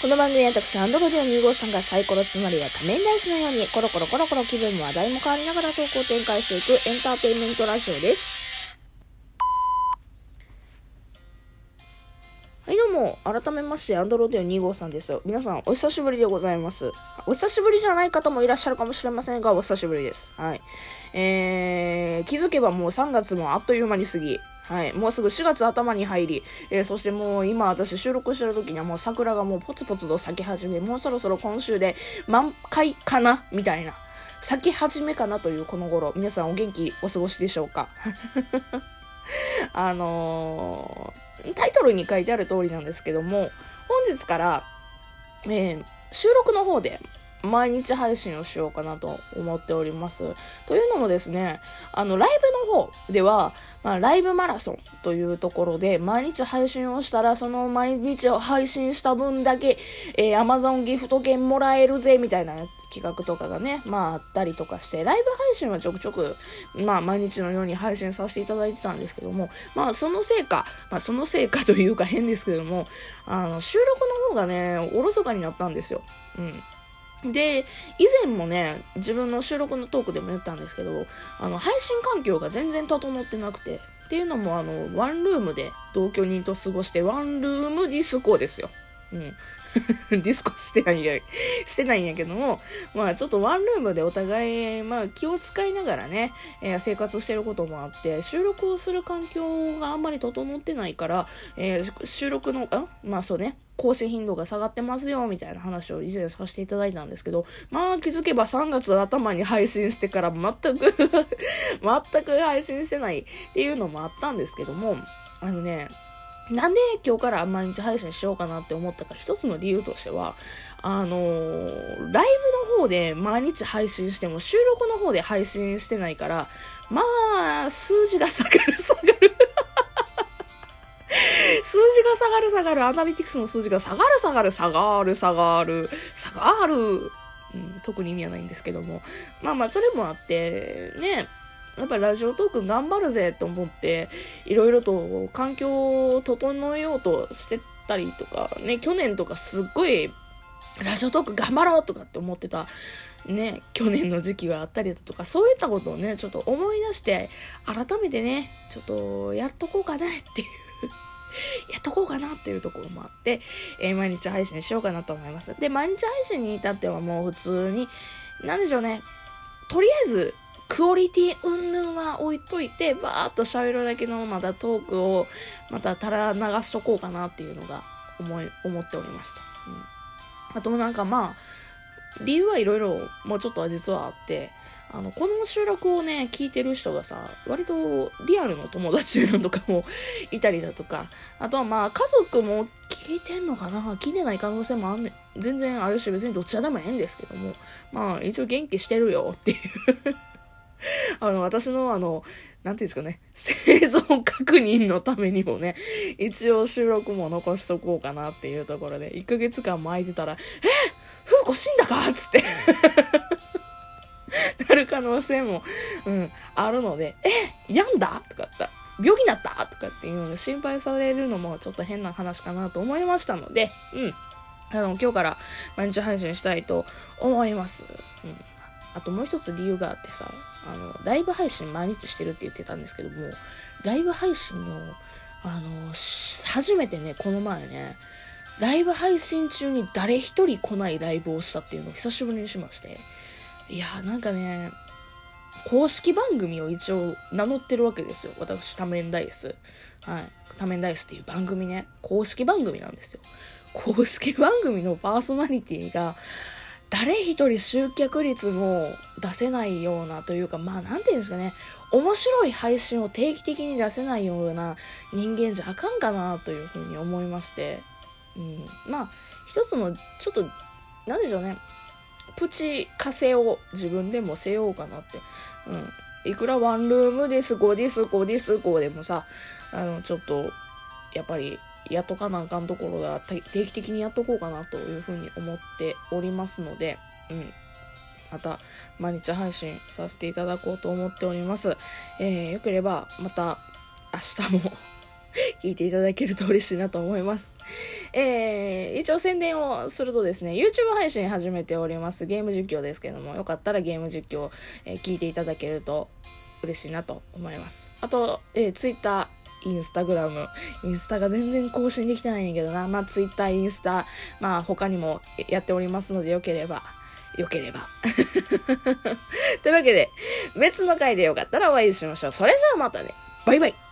この番組は私、アンドロデオ2号さんがサイコロつまりは多面ダイスのように、コロコロコロコロ気分も話題も変わりながら投稿を展開していくエンターテインメントラジオです。はい、どうも、改めまして、アンドロデオ2号さんですよ。皆さん、お久しぶりでございます。お久しぶりじゃない方もいらっしゃるかもしれませんが、お久しぶりです。はい。えー、気づけばもう3月もあっという間に過ぎ、はい。もうすぐ4月頭に入り、えー、そしてもう今私収録してる時にはもう桜がもうポツポツと咲き始め、もうそろそろ今週で満開かなみたいな。咲き始めかなというこの頃、皆さんお元気お過ごしでしょうか？あのー、タイトルに書いてある通りなんですけども、本日から、えー、収録の方で毎日配信をしようかなと思っております。というのもですね、あの、ライブの方では、まあ、ライブマラソンというところで、毎日配信をしたら、その毎日を配信した分だけ、えー、Amazon ギフト券もらえるぜ、みたいな企画とかがね、まあ、あったりとかして、ライブ配信はちょくちょく、まあ、毎日のように配信させていただいてたんですけども、まあ、そのせいか、まあ、そのせいかというか変ですけども、あの、収録の方がね、おろそかになったんですよ。うん。で、以前もね、自分の収録のトークでも言ったんですけど、あの、配信環境が全然整ってなくて、っていうのも、あの、ワンルームで同居人と過ごして、ワンルームディスコですよ。うん。ディスコしてないんや、してないんやけども、まあちょっとワンルームでお互い、まあ気を使いながらね、えー、生活してることもあって、収録をする環境があんまり整ってないから、えー、収録の、んまあそうね、更新頻度が下がってますよ、みたいな話を以前させていただいたんですけど、まあ気づけば3月頭に配信してから全く 全く配信してないっていうのもあったんですけども、あのね、なんで今日から毎日配信しようかなって思ったか一つの理由としては、あのー、ライブの方で毎日配信しても収録の方で配信してないから、まあ、数字が下がる下がる。数字が下がる下がる、アナリティクスの数字が下がる下がる下がる下がる下がる。うん、特に意味はないんですけども。まあまあ、それもあって、ね、やっぱりラジオトーク頑張るぜと思って、いろいろと環境を整えようとしてたりとか、ね、去年とかすっごい、ラジオトーク頑張ろうとかって思ってた、ね、去年の時期があったりだとか、そういったことをね、ちょっと思い出して、改めてね、ちょっとやっとこうかなっていう。やっとこうかなっていうところもあって、えー、毎日配信しようかなと思います。で、毎日配信に至ってはもう普通に、なんでしょうね、とりあえず、クオリティ云々は置いといて、バーっと喋るだけのまたトークをまたたら流しとこうかなっていうのが思い、思っておりますと。うん、あともなんかまあ、理由はいろいろもうちょっとは実はあって、あの、この収録をね、聞いてる人がさ、割とリアルの友達のとかもいたりだとか、あとはまあ家族も聞いてんのかな？聞いてない可能性もあんね全然あるし別にどっちでもええんですけども、まあ一応元気してるよっていう。あの、私のあの、なんていうんですかね、生存確認のためにもね、一応収録も残しとこうかなっていうところで、1ヶ月間も空いてたら、え風子死んだかつって なる可能性も、うん、あるので、え病んだ？とかって、病気になった？とかっていうので心配されるのもちょっと変な話かなと思いましたので、うん。あの、今日から毎日配信したいと思います。うん。あともう一つ理由があってさ、あの、ライブ配信毎日してるって言ってたんですけども、ライブ配信の、あの、初めてね、この前ね、ライブ配信中に誰一人来ないライブをしたっていうのを久しぶりにしまして、いやーなんかね、公式番組を一応名乗ってるわけですよ。私、タメンダイス。はい。タメンダイスっていう番組ね、公式番組なんですよ。公式番組のパーソナリティが、誰一人集客率も出せないようなというか、まあなんていうんですかね、面白い配信を定期的に出せないような人間じゃあかんかなというふうに思いまして、うん、まあ一つのちょっと、なんでしょうね、プチ稼を自分でもせようかなって。うん。いくらワンルームです、5ディス、5ディス、5でもさ、あの、ちょっと、やっぱり、やっとかなあかんところが定期的にやっとこうかなというふうに思っておりますので、うん。また、毎日配信させていただこうと思っております。えー、よければ、また、明日も 聞いていただけると嬉しいなと思います。えー、一応宣伝をするとですね、YouTube 配信始めておりますゲーム実況ですけども、よかったらゲーム実況、えー、聞いていただけると嬉しいなと思います。あと、えー、Twitter、インスタグラム。インスタが全然更新できてないんやけどな。まあ、ツイッター、インスタ、まあ、他にもやっておりますので、よければ、よければ。というわけで、別の回でよかったらお会いしましょう。それじゃあまたね。バイバイ。